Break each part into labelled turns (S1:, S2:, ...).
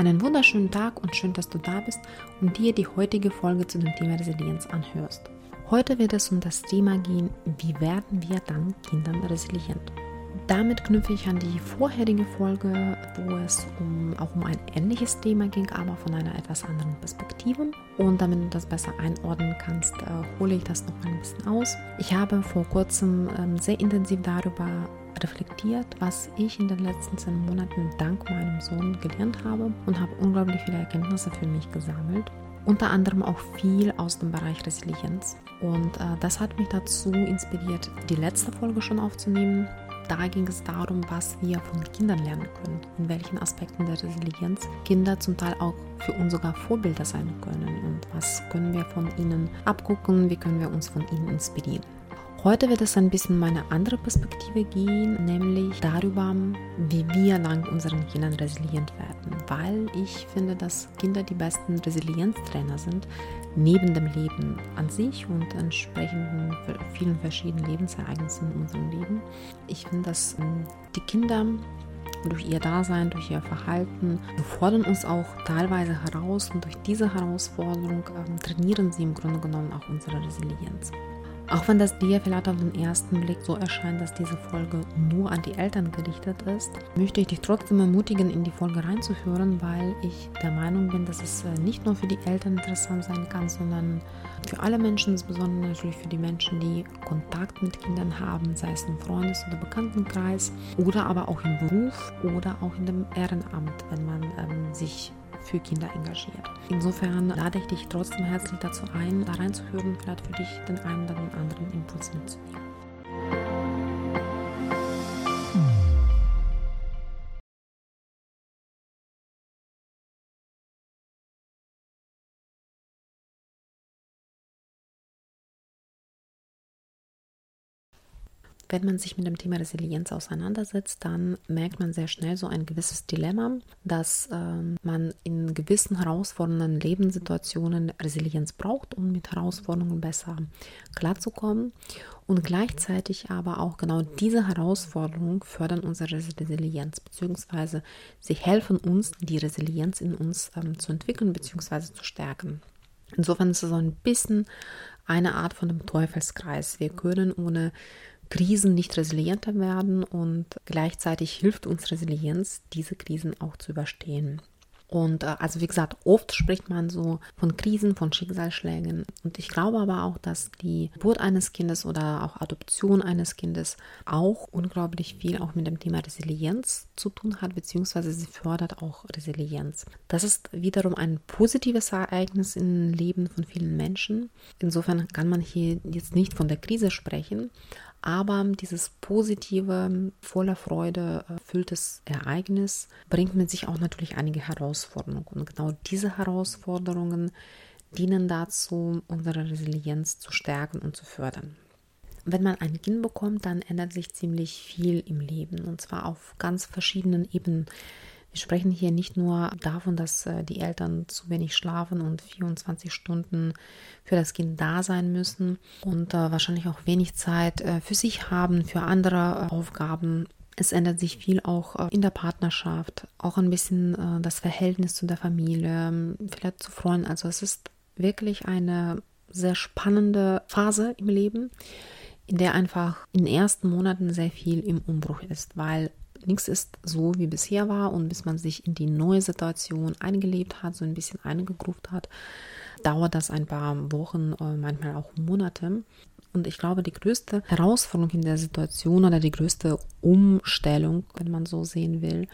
S1: Einen wunderschönen Tag und schön, dass du da bist und dir die heutige Folge zu dem Thema Resilienz anhörst. Heute wird es um das Thema gehen, wie werden wir dann Kindern resilient? Damit knüpfe ich an die vorherige Folge, wo es um, auch um ein ähnliches Thema ging, aber von einer etwas anderen Perspektive. Und damit du das besser einordnen kannst, äh, hole ich das noch ein bisschen aus. Ich habe vor kurzem ähm, sehr intensiv darüber reflektiert, was ich in den letzten zehn Monaten dank meinem Sohn gelernt habe und habe unglaublich viele Erkenntnisse für mich gesammelt. Unter anderem auch viel aus dem Bereich Resilienz. Und äh, das hat mich dazu inspiriert, die letzte Folge schon aufzunehmen da ging es darum, was wir von Kindern lernen können, in welchen Aspekten der Resilienz Kinder zum Teil auch für uns sogar Vorbilder sein können und was können wir von ihnen abgucken, wie können wir uns von ihnen inspirieren. Heute wird es ein bisschen meine andere Perspektive gehen, nämlich darüber, wie wir dank unseren Kindern resilient werden. Weil ich finde, dass Kinder die besten Resilienztrainer sind, neben dem Leben an sich und entsprechenden vielen verschiedenen Lebensereignissen in unserem Leben. Ich finde, dass ähm, die Kinder durch ihr Dasein, durch ihr Verhalten, fordern uns auch teilweise heraus und durch diese Herausforderung ähm, trainieren sie im Grunde genommen auch unsere Resilienz. Auch wenn das vielleicht auf den ersten Blick so erscheint, dass diese Folge nur an die Eltern gerichtet ist, möchte ich dich trotzdem ermutigen, in die Folge reinzuhören, weil ich der Meinung bin, dass es äh, nicht nur für die Eltern interessant sein kann, sondern für alle Menschen, insbesondere natürlich für die Menschen, die Kontakt mit Kindern haben, sei es im Freundes- oder Bekanntenkreis oder aber auch im Beruf oder auch in dem Ehrenamt, wenn man ähm, sich für Kinder engagiert. Insofern lade ich dich trotzdem herzlich dazu ein, da reinzuhören, vielleicht für dich den einen oder den anderen Impuls mitzunehmen. Wenn man sich mit dem Thema Resilienz auseinandersetzt, dann merkt man sehr schnell so ein gewisses Dilemma, dass ähm, man in gewissen herausfordernden Lebenssituationen Resilienz braucht, um mit Herausforderungen besser klarzukommen. Und gleichzeitig aber auch genau diese Herausforderungen fördern unsere Resilienz, beziehungsweise sie helfen uns, die Resilienz in uns ähm, zu entwickeln, beziehungsweise zu stärken. Insofern ist es so ein bisschen eine Art von dem Teufelskreis. Wir können ohne Krisen nicht resilienter werden und gleichzeitig hilft uns Resilienz, diese Krisen auch zu überstehen. Und äh, also wie gesagt, oft spricht man so von Krisen, von Schicksalsschlägen. Und ich glaube aber auch, dass die Geburt eines Kindes oder auch Adoption eines Kindes auch unglaublich viel auch mit dem Thema Resilienz zu tun hat, beziehungsweise sie fördert auch Resilienz. Das ist wiederum ein positives Ereignis im Leben von vielen Menschen. Insofern kann man hier jetzt nicht von der Krise sprechen, aber dieses positive, voller Freude erfülltes Ereignis bringt mit sich auch natürlich einige Herausforderungen. Und genau diese Herausforderungen dienen dazu, unsere Resilienz zu stärken und zu fördern. Wenn man ein Kind bekommt, dann ändert sich ziemlich viel im Leben und zwar auf ganz verschiedenen Ebenen. Wir sprechen hier nicht nur davon, dass äh, die Eltern zu wenig schlafen und 24 Stunden für das Kind da sein müssen und äh, wahrscheinlich auch wenig Zeit äh, für sich haben, für andere Aufgaben. Es ändert sich viel auch in der Partnerschaft, auch ein bisschen das Verhältnis zu der Familie, ähm, vielleicht zu Freunden. Also es ist wirklich eine sehr spannende Phase im Leben, in der einfach in den ersten Monaten sehr viel im Umbruch ist, weil nichts ist so, wie bisher war und bis man sich in die neue Situation eingelebt hat, so ein bisschen eingegruft hat, dauert das ein paar Wochen, äh, manchmal auch Monate. Und ich glaube, die größte Herausforderung in der Situation oder die größte Umstellung, wenn man so sehen will,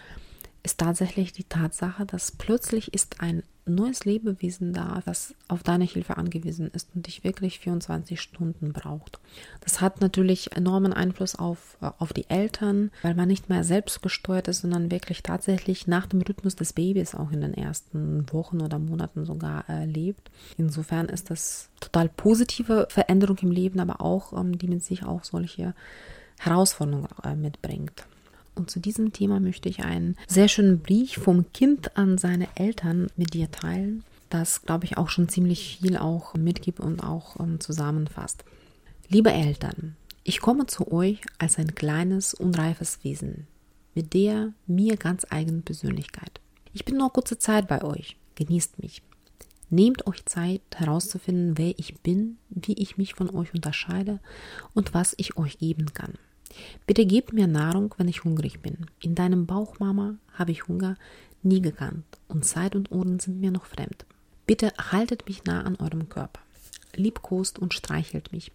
S1: ist tatsächlich die Tatsache, dass plötzlich ist ein neues Lebewesen da, das auf deine Hilfe angewiesen ist und dich wirklich 24 Stunden braucht. Das hat natürlich enormen Einfluss auf, äh, auf die Eltern, weil man nicht mehr selbst gesteuert ist, sondern wirklich tatsächlich nach dem Rhythmus des Babys auch in den ersten Wochen oder Monaten sogar äh, lebt. Insofern ist das total positive Veränderung im Leben, aber auch, ähm, die mit sich auch solche Herausforderungen äh, mitbringt. Und zu diesem Thema möchte ich einen sehr schönen Brief vom Kind an seine Eltern mit dir teilen, das, glaube ich, auch schon ziemlich viel auch mitgibt und auch ähm, zusammenfasst. Liebe Eltern, ich komme zu euch als ein kleines, unreifes Wesen mit der mir ganz eigenen Persönlichkeit. Ich bin nur kurze Zeit bei euch. Genießt mich. Nehmt euch Zeit herauszufinden, wer ich bin, wie ich mich von euch unterscheide und was ich euch geben kann. Bitte gebt mir Nahrung, wenn ich hungrig bin. In deinem Bauch, Mama, habe ich Hunger nie gekannt und Zeit und Ohren sind mir noch fremd. Bitte haltet mich nah an eurem Körper. Liebkost und streichelt mich.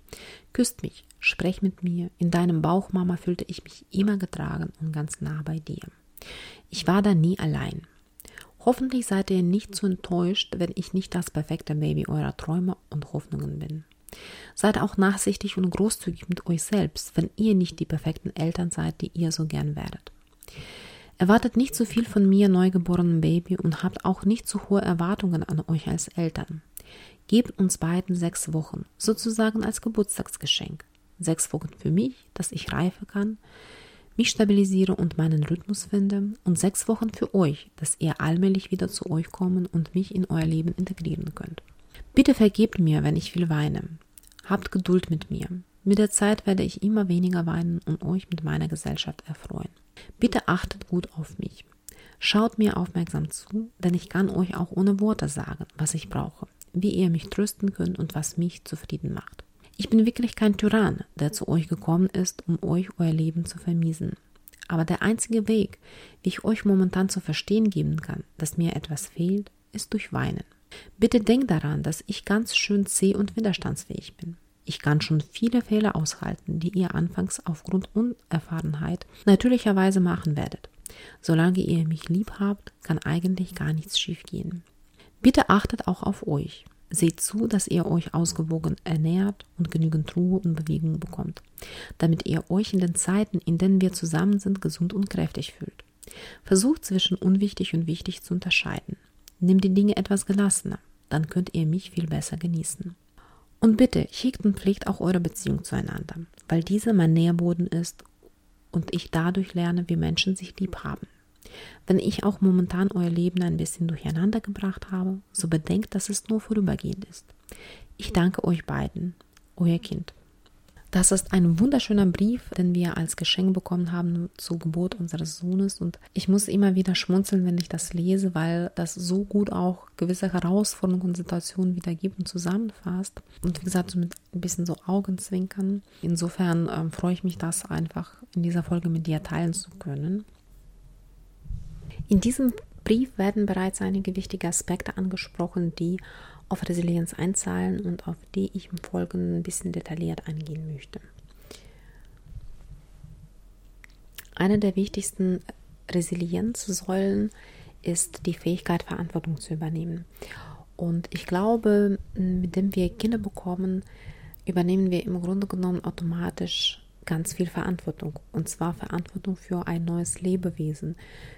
S1: Küsst mich, sprecht mit mir. In deinem Bauch, Mama, fühlte ich mich immer getragen und ganz nah bei dir. Ich war da nie allein. Hoffentlich seid ihr nicht zu enttäuscht, wenn ich nicht das perfekte Baby eurer Träume und Hoffnungen bin. Seid auch nachsichtig und großzügig mit euch selbst, wenn ihr nicht die perfekten Eltern seid, die ihr so gern werdet. Erwartet nicht zu viel von mir, neugeborenen Baby, und habt auch nicht zu hohe Erwartungen an euch als Eltern. Gebt uns beiden sechs Wochen, sozusagen als Geburtstagsgeschenk. Sechs Wochen für mich, dass ich reife kann, mich stabilisiere und meinen Rhythmus finde, und sechs Wochen für euch, dass ihr allmählich wieder zu euch kommen und mich in euer Leben integrieren könnt. Bitte vergebt mir, wenn ich viel weine. Habt Geduld mit mir. Mit der Zeit werde ich immer weniger weinen und euch mit meiner Gesellschaft erfreuen. Bitte achtet gut auf mich. Schaut mir aufmerksam zu, denn ich kann euch auch ohne Worte sagen, was ich brauche, wie ihr mich trösten könnt und was mich zufrieden macht. Ich bin wirklich kein Tyrann, der zu euch gekommen ist, um euch euer Leben zu vermiesen. Aber der einzige Weg, wie ich euch momentan zu verstehen geben kann, dass mir etwas fehlt, ist durch Weinen. Bitte denkt daran, dass ich ganz schön zäh und widerstandsfähig bin. Ich kann schon viele Fehler aushalten, die ihr anfangs aufgrund Unerfahrenheit natürlicherweise machen werdet. Solange ihr mich lieb habt, kann eigentlich gar nichts schiefgehen. Bitte achtet auch auf euch. Seht zu, dass ihr euch ausgewogen ernährt und genügend Ruhe und Bewegung bekommt, damit ihr euch in den Zeiten, in denen wir zusammen sind, gesund und kräftig fühlt. Versucht zwischen unwichtig und wichtig zu unterscheiden. Nehmt die Dinge etwas gelassener, dann könnt ihr mich viel besser genießen. Und bitte, hegt und pflegt auch eure Beziehung zueinander, weil diese mein Nährboden ist und ich dadurch lerne, wie Menschen sich lieb haben. Wenn ich auch momentan euer Leben ein bisschen durcheinander gebracht habe, so bedenkt, dass es nur vorübergehend ist. Ich danke euch beiden, euer Kind. Das ist ein wunderschöner Brief, den wir als Geschenk bekommen haben zur Geburt unseres Sohnes. Und ich muss immer wieder schmunzeln, wenn ich das lese, weil das so gut auch gewisse Herausforderungen und Situationen wiedergibt und zusammenfasst. Und wie gesagt, mit ein bisschen so Augenzwinkern. Insofern ähm, freue ich mich, das einfach in dieser Folge mit dir teilen zu können. In diesem Brief werden bereits einige wichtige Aspekte angesprochen, die auf Resilienz einzahlen und auf die ich im Folgenden ein bisschen detailliert eingehen möchte. Eine der wichtigsten Resilienzsäulen ist die Fähigkeit, Verantwortung zu übernehmen. Und ich glaube, mit dem wir Kinder bekommen, übernehmen wir im Grunde genommen automatisch ganz viel Verantwortung. Und zwar Verantwortung für ein neues Lebewesen,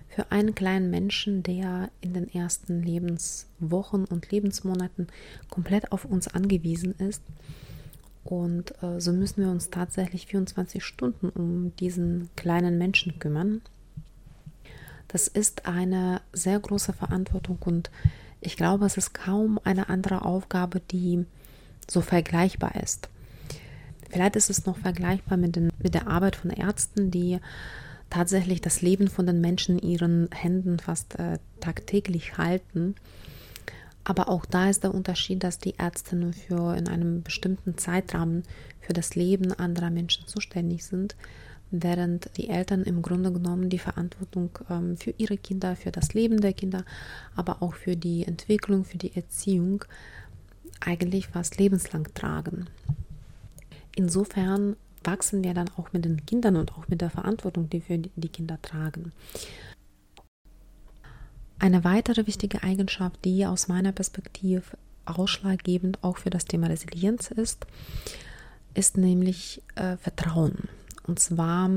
S1: für einen kleinen Menschen, der in den ersten Lebenswochen und Lebensmonaten komplett auf uns angewiesen ist. Und äh, so müssen wir uns tatsächlich 24 Stunden um diesen kleinen Menschen kümmern. Das ist eine sehr große Verantwortung und ich glaube, es ist kaum eine andere Aufgabe, die so vergleichbar ist. Vielleicht ist es noch vergleichbar mit, den, mit der Arbeit von Ärzten, die tatsächlich das Leben von den Menschen in ihren Händen fast äh, tagtäglich halten. Aber auch da ist der Unterschied, dass die Ärzte nur für in einem bestimmten Zeitrahmen für das Leben anderer Menschen zuständig sind, während die Eltern im Grunde genommen die Verantwortung ähm, für ihre Kinder, für das Leben der Kinder, aber auch für die Entwicklung, für die Erziehung eigentlich fast lebenslang tragen insofern wachsen wir dann auch mit den Kindern und auch mit der Verantwortung, die wir die Kinder tragen. Eine weitere wichtige Eigenschaft, die aus meiner Perspektive ausschlaggebend auch für das Thema Resilienz ist, ist nämlich äh, Vertrauen. Und zwar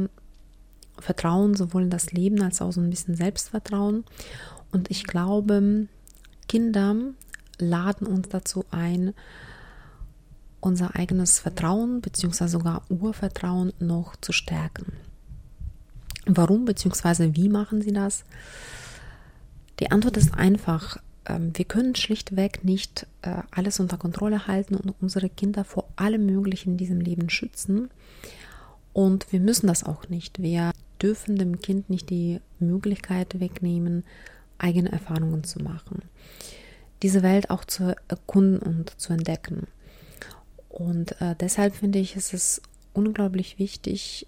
S1: Vertrauen sowohl in das Leben als auch so ein bisschen Selbstvertrauen. Und ich glaube, Kinder laden uns dazu ein, unser eigenes Vertrauen bzw. sogar Urvertrauen noch zu stärken. Warum bzw. wie machen sie das? Die Antwort ist einfach. Ähm, wir können schlichtweg nicht äh, alles unter Kontrolle halten und unsere Kinder vor allem Möglichen in diesem Leben schützen. Und wir müssen das auch nicht. Wir dürfen dem Kind nicht die Möglichkeit wegnehmen, eigene Erfahrungen zu machen, diese Welt auch zu erkunden und zu entdecken. Und äh, deshalb finde ich, ist es unglaublich wichtig,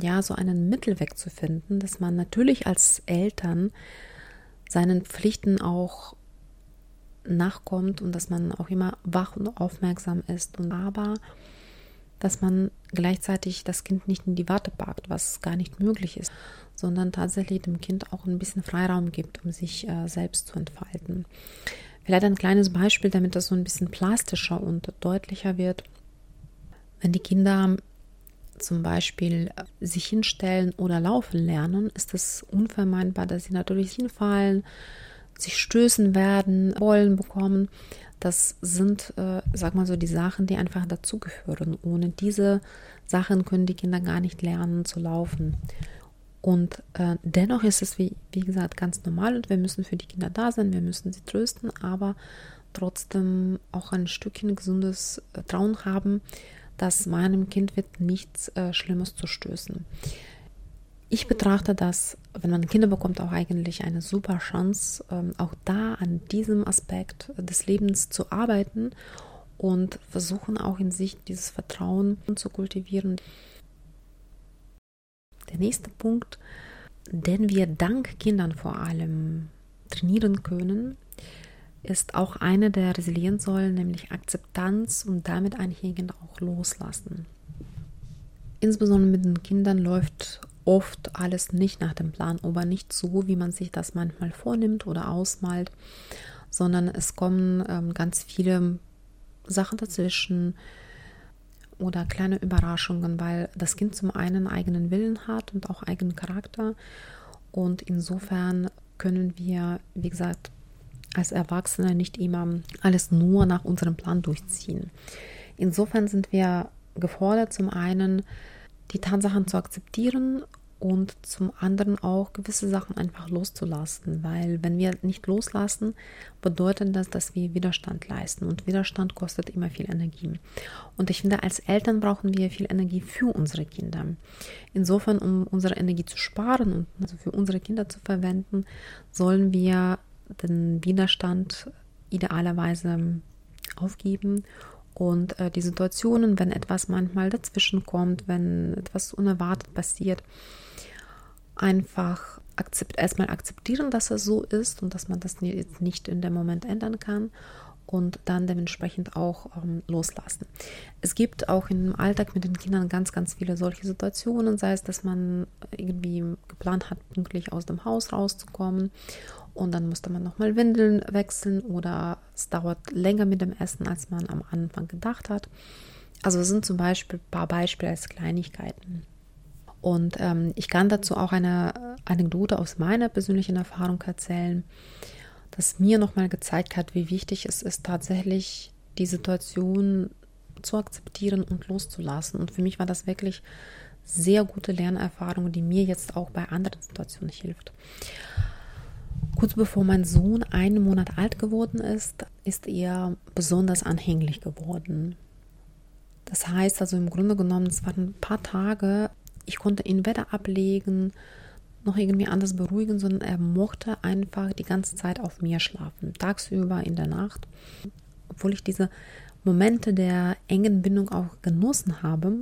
S1: ja, so einen Mittelweg zu finden, dass man natürlich als Eltern seinen Pflichten auch nachkommt und dass man auch immer wach und aufmerksam ist und aber dass man gleichzeitig das Kind nicht in die Warte packt, was gar nicht möglich ist, sondern tatsächlich dem Kind auch ein bisschen Freiraum gibt, um sich äh, selbst zu entfalten. Vielleicht ein kleines Beispiel, damit das so ein bisschen plastischer und deutlicher wird. Wenn die Kinder zum Beispiel sich hinstellen oder laufen lernen, ist es unvermeidbar, dass sie natürlich hinfallen, sich stößen werden, Wollen bekommen. Das sind, äh, sag mal so, die Sachen, die einfach dazugehören. Ohne diese Sachen können die Kinder gar nicht lernen zu laufen. Und äh, dennoch ist es, wie, wie gesagt, ganz normal und wir müssen für die Kinder da sein, wir müssen sie trösten, aber trotzdem auch ein Stückchen gesundes äh, Trauen haben, dass meinem Kind wird nichts äh, Schlimmes zu stößen. Ich betrachte das, wenn man Kinder bekommt, auch eigentlich eine super Chance, ähm, auch da an diesem Aspekt des Lebens zu arbeiten und versuchen auch in sich dieses Vertrauen zu kultivieren. Der nächste Punkt, den wir dank Kindern vor allem trainieren können, ist auch eine der Resilienzsäulen, nämlich Akzeptanz und damit einhergehend auch Loslassen. Insbesondere mit den Kindern läuft oft alles nicht nach dem Plan, aber nicht so, wie man sich das manchmal vornimmt oder ausmalt, sondern es kommen ähm, ganz viele Sachen dazwischen oder kleine Überraschungen, weil das Kind zum einen eigenen Willen hat und auch eigenen Charakter und insofern können wir, wie gesagt, als Erwachsene nicht immer alles nur nach unserem Plan durchziehen. Insofern sind wir gefordert, zum einen die Tatsachen zu akzeptieren und zum anderen auch gewisse Sachen einfach loszulassen, weil wenn wir nicht loslassen, bedeutet das, dass wir Widerstand leisten und Widerstand kostet immer viel Energie. Und ich finde, als Eltern brauchen wir viel Energie für unsere Kinder. Insofern, um unsere Energie zu sparen und also für unsere Kinder zu verwenden, sollen wir den Widerstand idealerweise aufgeben und äh, die Situationen, wenn etwas manchmal dazwischen kommt, wenn etwas unerwartet passiert, einfach akzept, erstmal akzeptieren, dass es so ist und dass man das jetzt nicht in dem Moment ändern kann und dann dementsprechend auch ähm, loslassen. Es gibt auch im Alltag mit den Kindern ganz, ganz viele solche Situationen, sei es, dass man irgendwie geplant hat, pünktlich aus dem Haus rauszukommen und dann musste man nochmal Windeln wechseln oder es dauert länger mit dem Essen, als man am Anfang gedacht hat. Also es sind zum Beispiel ein paar Beispiele als Kleinigkeiten. Und ähm, ich kann dazu auch eine Anekdote aus meiner persönlichen Erfahrung erzählen das mir nochmal gezeigt hat, wie wichtig es ist, tatsächlich die Situation zu akzeptieren und loszulassen. Und für mich war das wirklich sehr gute Lernerfahrung, die mir jetzt auch bei anderen Situationen hilft. Kurz bevor mein Sohn einen Monat alt geworden ist, ist er besonders anhänglich geworden. Das heißt also im Grunde genommen, es waren ein paar Tage, ich konnte ihn weder ablegen, noch irgendwie anders beruhigen, sondern er mochte einfach die ganze Zeit auf mir schlafen, tagsüber, in der Nacht. Obwohl ich diese Momente der engen Bindung auch genossen habe,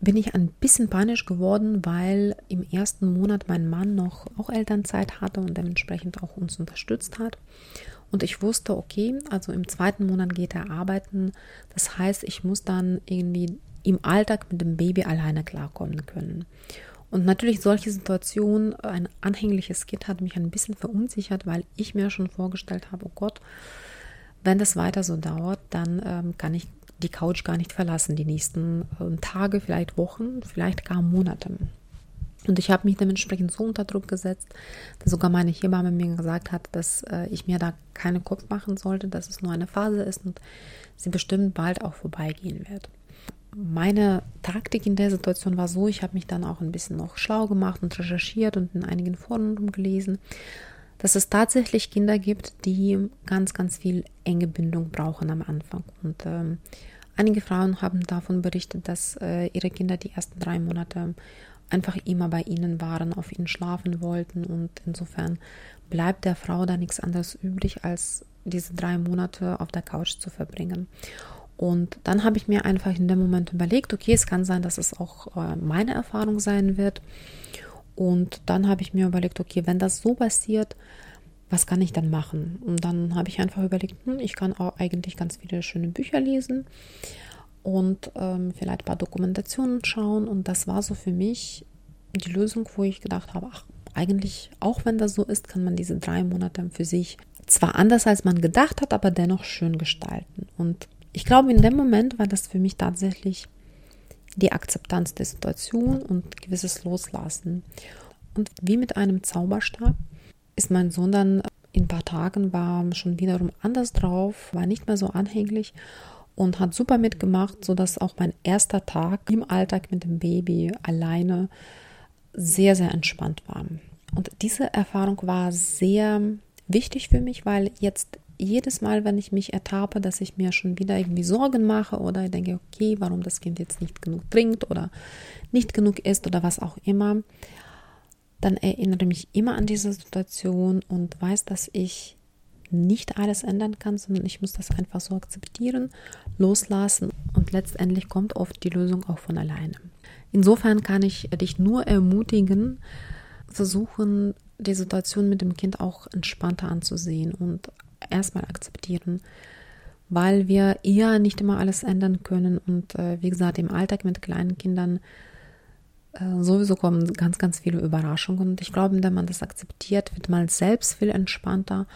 S1: bin ich ein bisschen panisch geworden, weil im ersten Monat mein Mann noch auch Elternzeit hatte und dementsprechend auch uns unterstützt hat. Und ich wusste, okay, also im zweiten Monat geht er arbeiten. Das heißt, ich muss dann irgendwie im Alltag mit dem Baby alleine klarkommen können. Und natürlich solche Situationen, ein anhängliches Kind hat mich ein bisschen verunsichert, weil ich mir schon vorgestellt habe, oh Gott, wenn das weiter so dauert, dann ähm, kann ich die Couch gar nicht verlassen, die nächsten äh, Tage, vielleicht Wochen, vielleicht gar Monate. Und ich habe mich dementsprechend so unter Druck gesetzt, dass sogar meine Hebamme mir gesagt hat, dass äh, ich mir da keinen Kopf machen sollte, dass es nur eine Phase ist und sie bestimmt bald auch vorbeigehen wird meine Taktik in der Situation war so, ich habe mich dann auch ein bisschen noch schlau gemacht und recherchiert und in einigen Foren gelesen, dass es tatsächlich Kinder gibt, die ganz, ganz viel enge Bindung brauchen am Anfang. Und ähm, einige Frauen haben davon berichtet, dass äh, ihre Kinder die ersten drei Monate einfach immer bei ihnen waren, auf ihnen schlafen wollten und insofern bleibt der Frau da nichts anderes übrig, als diese drei Monate auf der Couch zu verbringen. Und dann habe ich mir einfach in dem Moment überlegt, okay, es kann sein, dass es auch äh, meine Erfahrung sein wird. Und dann habe ich mir überlegt, okay, wenn das so passiert, was kann ich dann machen? Und dann habe ich einfach überlegt, hm, ich kann auch eigentlich ganz viele schöne Bücher lesen und ähm, vielleicht ein paar Dokumentationen schauen. Und das war so für mich die Lösung, wo ich gedacht habe, ach, eigentlich, auch wenn das so ist, kann man diese drei Monate für sich zwar anders als man gedacht hat, aber dennoch schön gestalten. Und ich glaube, in dem Moment war das für mich tatsächlich die Akzeptanz der Situation und gewisses Loslassen. Und wie mit einem Zauberstab ist mein Sohn dann in ein paar Tagen war schon wiederum anders drauf, war nicht mehr so anhänglich und hat super mitgemacht, sodass auch mein erster Tag im Alltag mit dem Baby alleine sehr, sehr entspannt war. Und diese Erfahrung war sehr wichtig für mich, weil jetzt jedes Mal, wenn ich mich ertappe, dass ich mir schon wieder irgendwie Sorgen mache oder denke, okay, warum das Kind jetzt nicht genug trinkt oder nicht genug isst oder was auch immer, dann erinnere mich immer an diese Situation und weiß, dass ich nicht alles ändern kann, sondern ich muss das einfach so akzeptieren, loslassen und letztendlich kommt oft die Lösung auch von alleine. Insofern kann ich dich nur ermutigen, versuchen, die Situation mit dem Kind auch entspannter anzusehen und erstmal akzeptieren, weil wir eher nicht immer alles ändern können und äh, wie gesagt, im Alltag mit kleinen Kindern äh, sowieso kommen ganz, ganz viele Überraschungen. Und ich glaube, wenn man das akzeptiert, wird man selbst viel entspannter.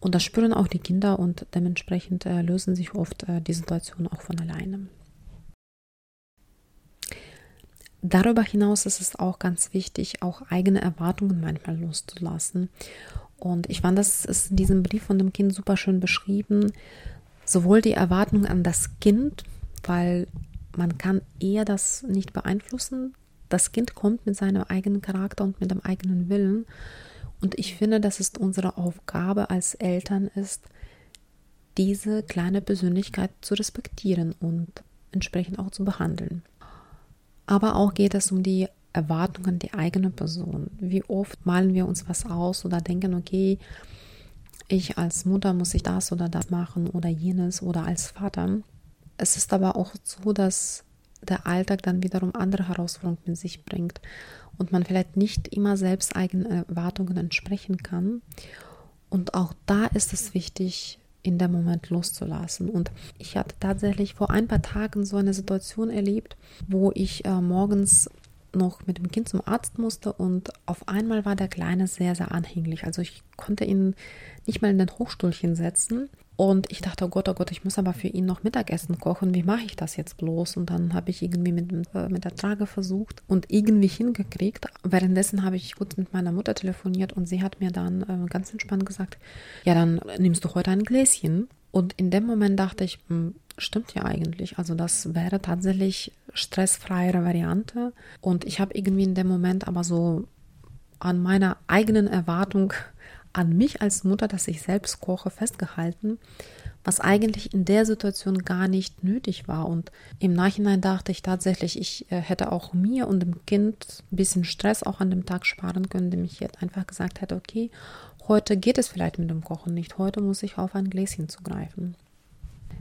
S1: Und das spüren auch die Kinder und dementsprechend äh, lösen sich oft äh, die Situationen auch von alleine. Darüber hinaus ist es auch ganz wichtig, auch eigene Erwartungen manchmal loszulassen. Und ich fand, das ist in diesem Brief von dem Kind super schön beschrieben. Sowohl die Erwartungen an das Kind, weil man kann eher das nicht beeinflussen, das Kind kommt mit seinem eigenen Charakter und mit dem eigenen Willen. Und ich finde, dass es unsere Aufgabe als Eltern ist, diese kleine Persönlichkeit zu respektieren und entsprechend auch zu behandeln. Aber auch geht es um die Erwartungen der eigenen Person. Wie oft malen wir uns was aus oder denken, okay, ich als Mutter muss ich das oder das machen oder jenes oder als Vater. Es ist aber auch so, dass der Alltag dann wiederum andere Herausforderungen mit sich bringt und man vielleicht nicht immer selbst eigenen Erwartungen entsprechen kann. Und auch da ist es wichtig, in dem Moment loszulassen. Und ich hatte tatsächlich vor ein paar Tagen so eine Situation erlebt, wo ich äh, morgens noch mit dem Kind zum Arzt musste und auf einmal war der Kleine sehr, sehr anhänglich. Also ich konnte ihn nicht mal in den Hochstuhlchen setzen und ich dachte, oh Gott, oh Gott, ich muss aber für ihn noch Mittagessen kochen. Wie mache ich das jetzt bloß? Und dann habe ich irgendwie mit, äh, mit der Trage versucht und irgendwie hingekriegt. Währenddessen habe ich kurz mit meiner Mutter telefoniert und sie hat mir dann äh, ganz entspannt gesagt, ja, dann nimmst du heute ein Gläschen. Und in dem Moment dachte ich, hm, stimmt ja eigentlich. Also das wäre tatsächlich stressfreiere Variante. Und ich habe irgendwie in dem Moment aber so an meiner eigenen Erwartung an mich als Mutter, dass ich selbst koche, festgehalten, was eigentlich in der Situation gar nicht nötig war. Und im Nachhinein dachte ich tatsächlich, ich äh, hätte auch mir und dem Kind ein bisschen Stress auch an dem Tag sparen können, indem ich jetzt einfach gesagt hätte, okay, heute geht es vielleicht mit dem Kochen nicht, heute muss ich auf ein Gläschen zugreifen.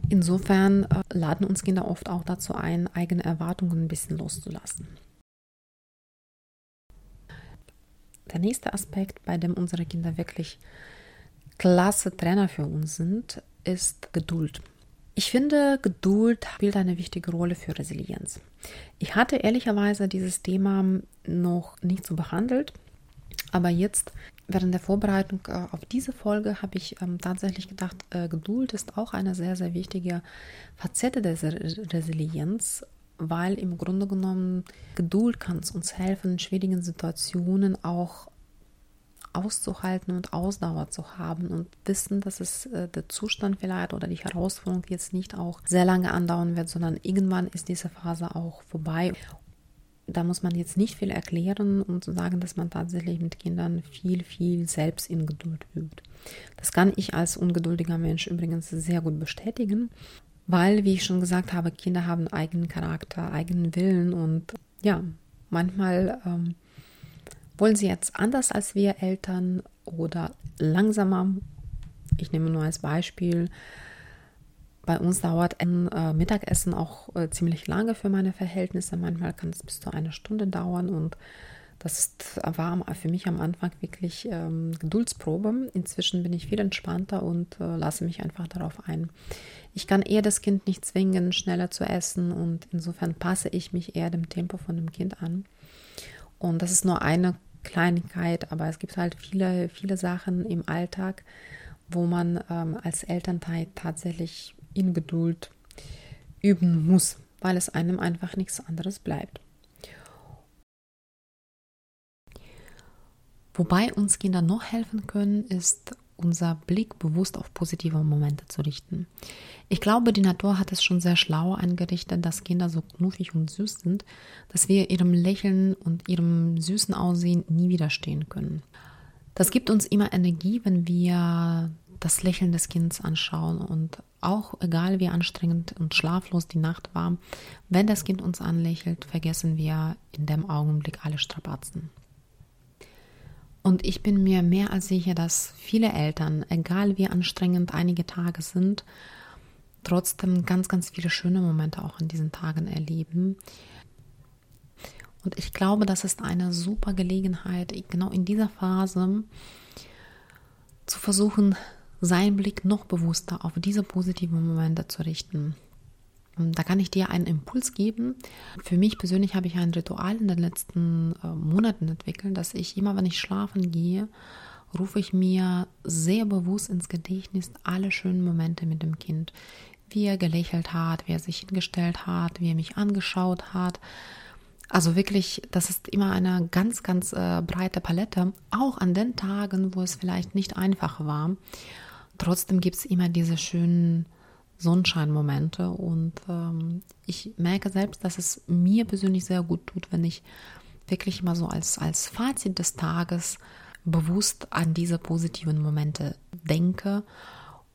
S1: Insofern äh, laden uns Kinder oft auch dazu ein, eigene Erwartungen ein bisschen loszulassen. Der nächste Aspekt, bei dem unsere Kinder wirklich klasse Trainer für uns sind, ist Geduld. Ich finde, Geduld spielt eine wichtige Rolle für Resilienz. Ich hatte ehrlicherweise dieses Thema noch nicht so behandelt, aber jetzt während der Vorbereitung äh, auf diese Folge habe ich ähm, tatsächlich gedacht, äh, Geduld ist auch eine sehr, sehr wichtige Facette der Resilienz, weil im Grunde genommen Geduld kann uns helfen, in schwierigen Situationen auch auszuhalten und Ausdauer zu haben und wissen, dass es äh, der Zustand vielleicht oder die Herausforderung jetzt nicht auch sehr lange andauern wird, sondern irgendwann ist diese Phase auch vorbei. Da muss man jetzt nicht viel erklären, um zu sagen, dass man tatsächlich mit Kindern viel, viel selbst in Geduld übt. Das kann ich als ungeduldiger Mensch übrigens sehr gut bestätigen. Weil, wie ich schon gesagt habe, Kinder haben eigenen Charakter, eigenen Willen und ja, Manchmal ähm, wollen sie jetzt anders als wir Eltern oder langsamer. Ich nehme nur als Beispiel, bei uns dauert ein äh, Mittagessen auch äh, ziemlich lange für meine Verhältnisse. Manchmal kann es bis zu einer Stunde dauern und das ist, war für mich am Anfang wirklich ähm, Geduldsprobe. Inzwischen bin ich viel entspannter und äh, lasse mich einfach darauf ein. Ich kann eher das Kind nicht zwingen, schneller zu essen und insofern passe ich mich eher dem Tempo von dem Kind an. Und das ist nur eine Kleinigkeit, aber es gibt halt viele, viele Sachen im Alltag, wo man ähm, als Elternteil tatsächlich in Geduld üben muss, weil es einem einfach nichts anderes bleibt. Wobei uns Kinder noch helfen können, ist unser Blick bewusst auf positive Momente zu richten. Ich glaube, die Natur hat es schon sehr schlau eingerichtet, dass Kinder so knuffig und süß sind, dass wir ihrem Lächeln und ihrem süßen Aussehen nie widerstehen können. Das gibt uns immer Energie, wenn wir das Lächeln des Kindes anschauen und auch egal wie anstrengend und schlaflos die Nacht war, wenn das Kind uns anlächelt, vergessen wir in dem Augenblick alle Strapazen. Und ich bin mir mehr als sicher, dass viele Eltern, egal wie anstrengend einige Tage sind, trotzdem ganz, ganz viele schöne Momente auch in diesen Tagen erleben. Und ich glaube, das ist eine super Gelegenheit, genau in dieser Phase zu versuchen, seinen Blick noch bewusster auf diese positiven Momente zu richten. Da kann ich dir einen Impuls geben. Für mich persönlich habe ich ein Ritual in den letzten äh, Monaten entwickelt, dass ich immer, wenn ich schlafen gehe, rufe ich mir sehr bewusst ins Gedächtnis alle schönen Momente mit dem Kind. Wie er gelächelt hat, wie er sich hingestellt hat, wie er mich angeschaut hat. Also wirklich, das ist immer eine ganz, ganz äh, breite Palette, auch an den Tagen, wo es vielleicht nicht einfach war. Trotzdem gibt es immer diese schönen Sonnenscheinmomente. Und ähm, ich merke selbst, dass es mir persönlich sehr gut tut, wenn ich wirklich mal so als, als Fazit des Tages bewusst an diese positiven Momente denke.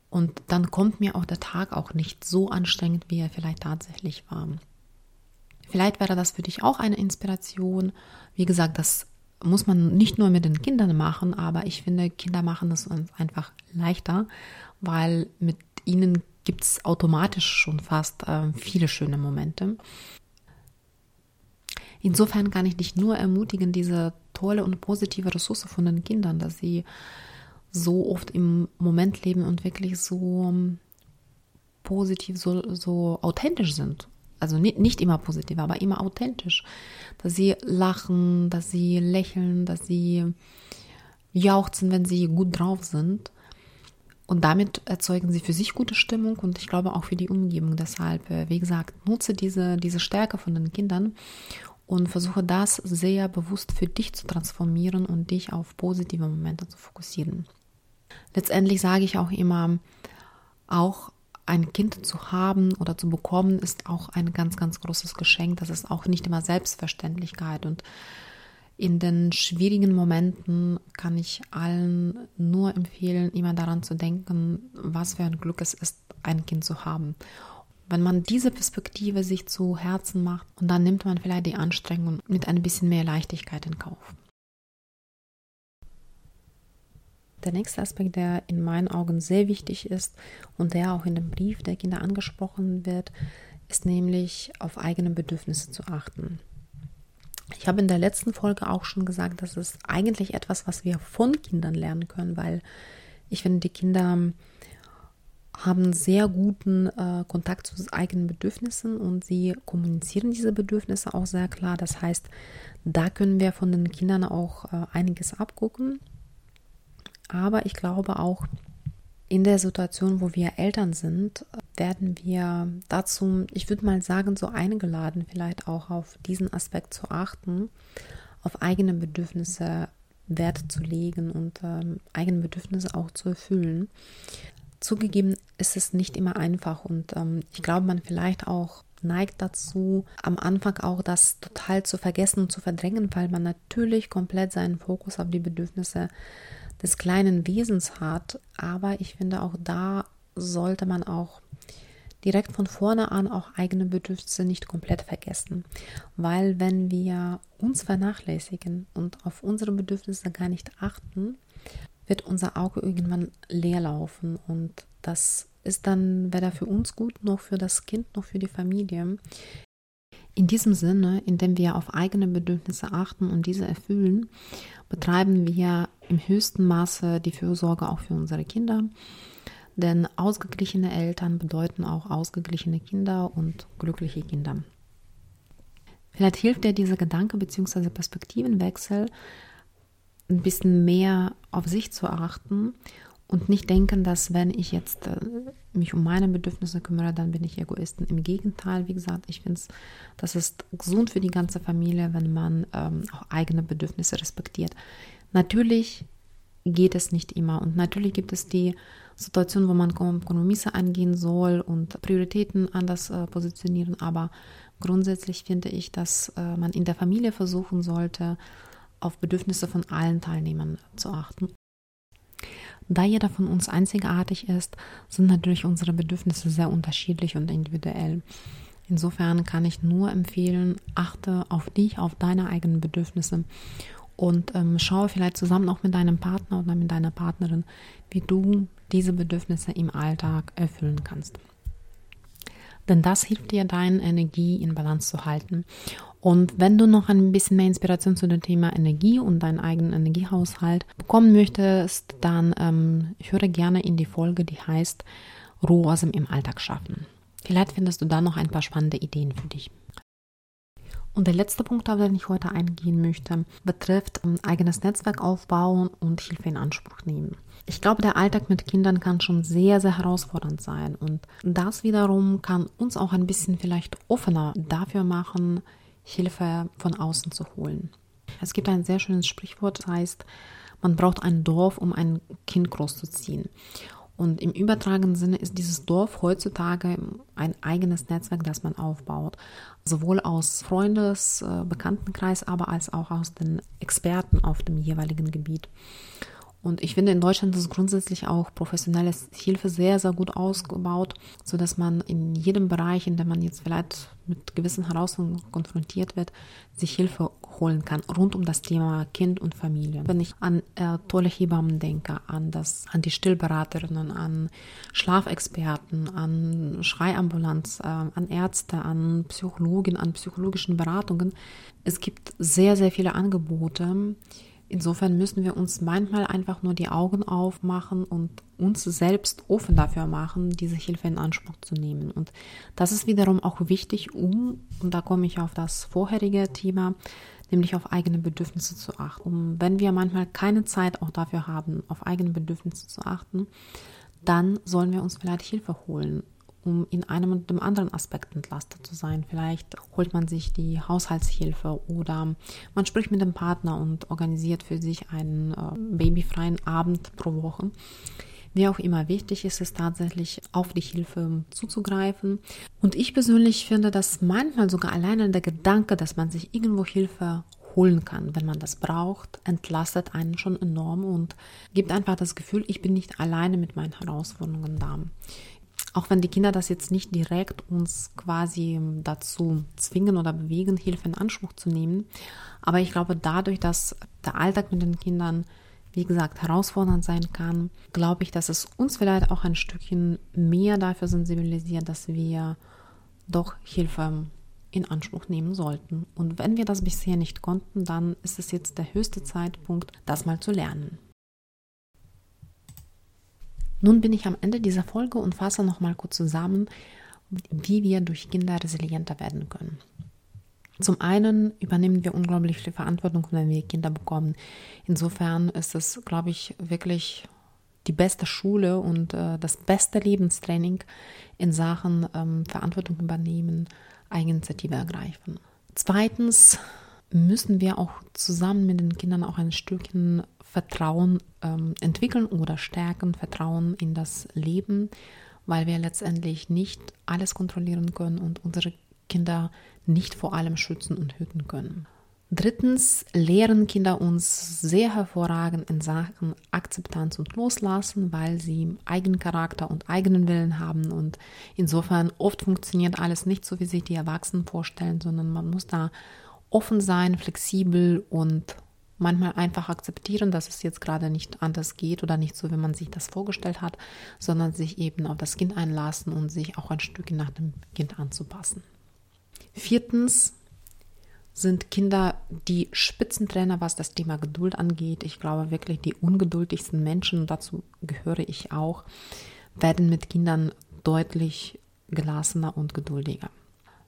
S1: Und dann kommt mir auch der Tag auch nicht so anstrengend, wie er vielleicht tatsächlich war. Vielleicht wäre das für dich auch eine Inspiration. Wie gesagt, das muss man nicht nur mit den Kindern machen, aber ich finde, Kinder machen es uns einfach leichter, weil mit ihnen gibt es automatisch schon fast äh, viele schöne Momente. Insofern kann ich dich nur ermutigen, diese tolle und positive Ressource von den Kindern, dass sie so oft im Moment leben und wirklich so ähm, positiv, so, so authentisch sind. Also nicht, immer positiv, aber immer authentisch. Dass sie lachen, dass sie lächeln, dass sie jauchzen, wenn sie gut drauf sind. Und damit erzeugen sie für sich gute Stimmung und ich glaube auch für die Umgebung. Deshalb, äh, wie gesagt, nutze diese, diese Stärke von den Kindern und versuche das sehr bewusst für dich zu transformieren und dich auf positive Momente zu fokussieren. Letztendlich sage ich auch immer, auch ein Kind zu haben oder zu bekommen, ist auch ein ganz, ganz großes Geschenk. Das ist auch nicht immer Selbstverständlichkeit und in den schwierigen Momenten kann ich allen nur empfehlen, immer daran zu denken, was für ein Glück es ist, ein Kind zu haben. Wenn man diese Perspektive sich zu Herzen macht und dann nimmt man vielleicht die Anstrengung mit ein bisschen mehr Leichtigkeit in Kauf. Der nächste Aspekt, der in meinen Augen sehr wichtig ist und der auch in dem Brief der Kinder angesprochen wird, ist nämlich auf eigene Bedürfnisse zu achten. Ich habe in der letzten Folge auch schon gesagt, das ist eigentlich etwas, was wir von Kindern lernen können, weil ich finde, die Kinder haben sehr guten äh, Kontakt zu eigenen Bedürfnissen und sie kommunizieren diese Bedürfnisse auch sehr klar. Das heißt, da können wir von den Kindern auch äh, einiges abgucken. Aber ich glaube auch, in der Situation, wo wir Eltern sind, werden wir dazu, ich würde mal sagen, so eingeladen, vielleicht auch auf diesen Aspekt zu achten, auf eigene Bedürfnisse Wert zu legen und ähm, eigene Bedürfnisse auch zu erfüllen. Zugegeben ist es nicht immer einfach und ähm, ich glaube, man vielleicht auch neigt dazu, am Anfang auch das total zu vergessen und zu verdrängen, weil man natürlich komplett seinen Fokus auf die Bedürfnisse des kleinen Wesens hat. Aber ich finde, auch da sollte man auch direkt von vorne an auch eigene Bedürfnisse nicht komplett vergessen. Weil wenn wir uns vernachlässigen und auf unsere Bedürfnisse gar nicht achten, wird unser Auge irgendwann leer laufen und das ist dann weder für uns gut noch für das Kind noch für die Familie. In diesem Sinne, indem wir auf eigene Bedürfnisse achten und diese erfüllen, betreiben wir im höchsten Maße die Fürsorge auch für unsere Kinder. Denn ausgeglichene Eltern bedeuten auch ausgeglichene Kinder und glückliche Kinder. Vielleicht hilft dir dieser Gedanke bzw. Perspektivenwechsel, ein bisschen mehr auf sich zu achten und nicht denken, dass wenn ich jetzt äh, mich um meine Bedürfnisse kümmere, dann bin ich Egoisten. Im Gegenteil, wie gesagt, ich finde es, das ist gesund für die ganze Familie, wenn man ähm, auch eigene Bedürfnisse respektiert. Natürlich geht es nicht immer und natürlich gibt es die Situation, wo man Kompromisse angehen soll und Prioritäten anders äh, positionieren, aber grundsätzlich finde ich, dass äh, man in der Familie versuchen sollte, auf Bedürfnisse von allen Teilnehmern zu achten. Da jeder von uns einzigartig ist, sind natürlich unsere Bedürfnisse sehr unterschiedlich und individuell. Insofern kann ich nur empfehlen, achte auf dich, auf deine eigenen Bedürfnisse und ähm, schaue vielleicht zusammen auch mit deinem Partner oder mit deiner Partnerin, wie du diese Bedürfnisse im Alltag erfüllen kannst. Denn das hilft dir, deine Energie in Balance zu halten. Und wenn du noch ein bisschen mehr Inspiration zu dem Thema Energie und deinen eigenen Energiehaushalt bekommen möchtest, dann ähm, höre gerne in die Folge, die heißt Ruhosem im Alltag schaffen. Vielleicht findest du da noch ein paar spannende Ideen für dich. Und der letzte Punkt, auf den ich heute eingehen möchte, betrifft ein ähm, eigenes Netzwerk aufbauen und Hilfe in Anspruch nehmen. Ich glaube, der Alltag mit Kindern kann schon sehr, sehr herausfordernd sein. Und das wiederum kann uns auch ein bisschen vielleicht offener dafür machen, Hilfe von außen zu holen. Es gibt ein sehr schönes Sprichwort, das heißt, man braucht ein Dorf, um ein Kind großzuziehen. Und im übertragenen Sinne ist dieses Dorf heutzutage ein eigenes Netzwerk, das man aufbaut. Sowohl aus Freundes-, äh, Bekanntenkreis, aber als auch aus den Experten auf dem jeweiligen Gebiet. Und ich finde, in Deutschland ist grundsätzlich auch professionelle Hilfe sehr, sehr gut ausgebaut, so dass man in jedem Bereich, in dem man jetzt vielleicht mit gewissen Herausforderungen konfrontiert wird, sich Hilfe holen kann rund um das Thema Kind und Familie. Wenn ich an äh, tolle Hebammen denke, an das, an die Stillberaterinnen, an Schlafexperten, an Schreiambulanz, äh, an Ärzte, an Psychologen, an psychologischen Beratungen, es gibt sehr, sehr viele Angebote, Insofern müssen wir uns manchmal einfach nur die Augen aufmachen und uns selbst offen dafür machen, diese Hilfe in Anspruch zu nehmen. Und das ist wiederum auch wichtig, um, und da komme ich auf das vorherige Thema, nämlich auf eigene Bedürfnisse zu achten. Um, wenn wir manchmal keine Zeit auch dafür haben, auf eigene Bedürfnisse zu achten, dann sollen wir uns vielleicht Hilfe holen um in einem und dem anderen Aspekt entlastet zu sein. Vielleicht holt man sich die Haushaltshilfe oder man spricht mit dem Partner und organisiert für sich einen äh, babyfreien Abend pro Woche. Wie auch immer wichtig ist es tatsächlich, auf die Hilfe zuzugreifen. Und ich persönlich finde, dass manchmal sogar alleine der Gedanke, dass man sich irgendwo Hilfe holen kann, wenn man das braucht, entlastet einen schon enorm und gibt einfach das Gefühl, ich bin nicht alleine mit meinen Herausforderungen da auch wenn die Kinder das jetzt nicht direkt uns quasi dazu zwingen oder bewegen, Hilfe in Anspruch zu nehmen. Aber ich glaube, dadurch, dass der Alltag mit den Kindern, wie gesagt, herausfordernd sein kann, glaube ich, dass es uns vielleicht auch ein Stückchen mehr dafür sensibilisiert, dass wir doch Hilfe in Anspruch nehmen sollten. Und wenn wir das bisher nicht konnten, dann ist es jetzt der höchste Zeitpunkt, das mal zu lernen. Nun bin ich am Ende dieser Folge und fasse nochmal kurz zusammen, wie wir durch Kinder resilienter werden können. Zum einen übernehmen wir unglaublich viel Verantwortung, wenn wir Kinder bekommen. Insofern ist es, glaube ich, wirklich die beste Schule und äh, das beste Lebenstraining in Sachen ähm, Verantwortung übernehmen, Eigeninitiative ergreifen. Zweitens müssen wir auch zusammen mit den Kindern auch ein Stückchen Vertrauen ähm, entwickeln oder stärken, Vertrauen in das Leben, weil wir letztendlich nicht alles kontrollieren können und unsere Kinder nicht vor allem schützen und hüten können. Drittens lehren Kinder uns sehr hervorragend in Sachen Akzeptanz und Loslassen, weil sie eigenen Charakter und eigenen Willen haben. Und insofern oft funktioniert alles nicht so, wie sich die Erwachsenen vorstellen, sondern man muss da offen sein, flexibel und manchmal einfach akzeptieren, dass es jetzt gerade nicht anders geht oder nicht so, wie man sich das vorgestellt hat, sondern sich eben auf das Kind einlassen und sich auch ein Stück nach dem Kind anzupassen. Viertens sind Kinder die Spitzentrainer, was das Thema Geduld angeht. Ich glaube wirklich, die ungeduldigsten Menschen, dazu gehöre ich auch, werden mit Kindern deutlich gelassener und geduldiger.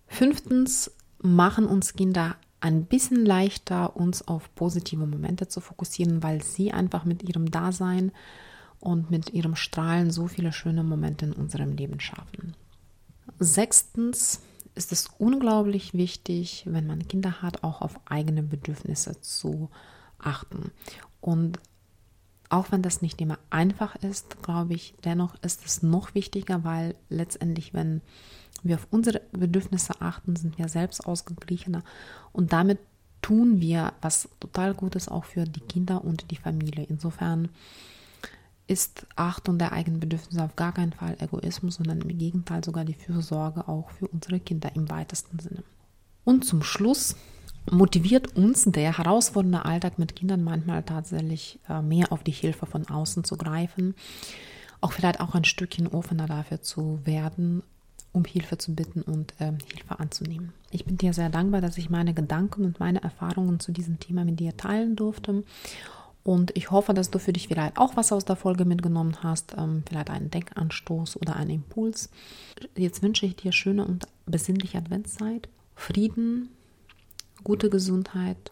S1: Fünftens machen uns Kinder ein bisschen leichter, uns auf positive Momente zu fokussieren, weil sie einfach mit ihrem Dasein und mit ihrem Strahlen so viele schöne Momente in unserem Leben schaffen. Sechstens ist es unglaublich wichtig, wenn man Kinder hat, auch auf eigene Bedürfnisse zu achten. Und auch wenn das nicht immer einfach ist, glaube ich, dennoch ist es noch wichtiger, weil letztendlich, wenn wir auf unsere Bedürfnisse achten, sind wir selbst ausgeglichener und damit tun wir was total Gutes auch für die Kinder und die Familie. Insofern ist Achtung der eigenen Bedürfnisse auf gar keinen Fall Egoismus, sondern im Gegenteil sogar die Fürsorge auch für unsere Kinder im weitesten Sinne. Und zum Schluss motiviert uns der herausfordernde Alltag mit Kindern manchmal tatsächlich äh, mehr auf die Hilfe von außen zu greifen, auch vielleicht auch ein Stückchen offener dafür zu werden, um Hilfe zu bitten und äh, Hilfe anzunehmen. Ich bin dir sehr dankbar, dass ich meine Gedanken und meine Erfahrungen zu diesem Thema mit dir teilen durfte. Und ich hoffe, dass du für dich vielleicht auch was aus der Folge mitgenommen hast, ähm, vielleicht einen Denkanstoß oder einen Impuls. Jetzt wünsche ich dir schöne und besinnliche Adventszeit, Frieden, gute Gesundheit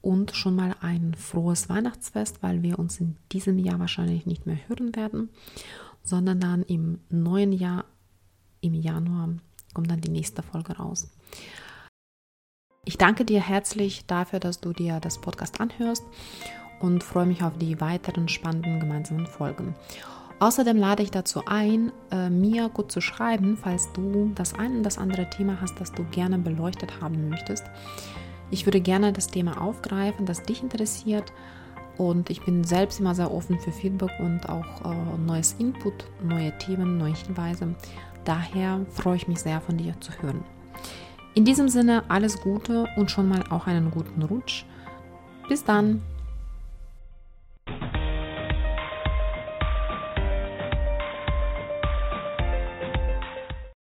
S1: und schon mal ein frohes Weihnachtsfest, weil wir uns in diesem Jahr wahrscheinlich nicht mehr hören werden, sondern dann im neuen Jahr im Januar kommt dann die nächste Folge raus. Ich danke dir herzlich dafür, dass du dir das Podcast anhörst und freue mich auf die weiteren spannenden gemeinsamen Folgen. Außerdem lade ich dazu ein, äh, mir gut zu schreiben, falls du das ein und das andere Thema hast, das du gerne beleuchtet haben möchtest. Ich würde gerne das Thema aufgreifen, das dich interessiert. Und ich bin selbst immer sehr offen für Feedback und auch äh, neues Input, neue Themen, neue Hinweise. Daher freue ich mich sehr, von dir zu hören. In diesem Sinne alles Gute und schon mal auch einen guten Rutsch. Bis dann!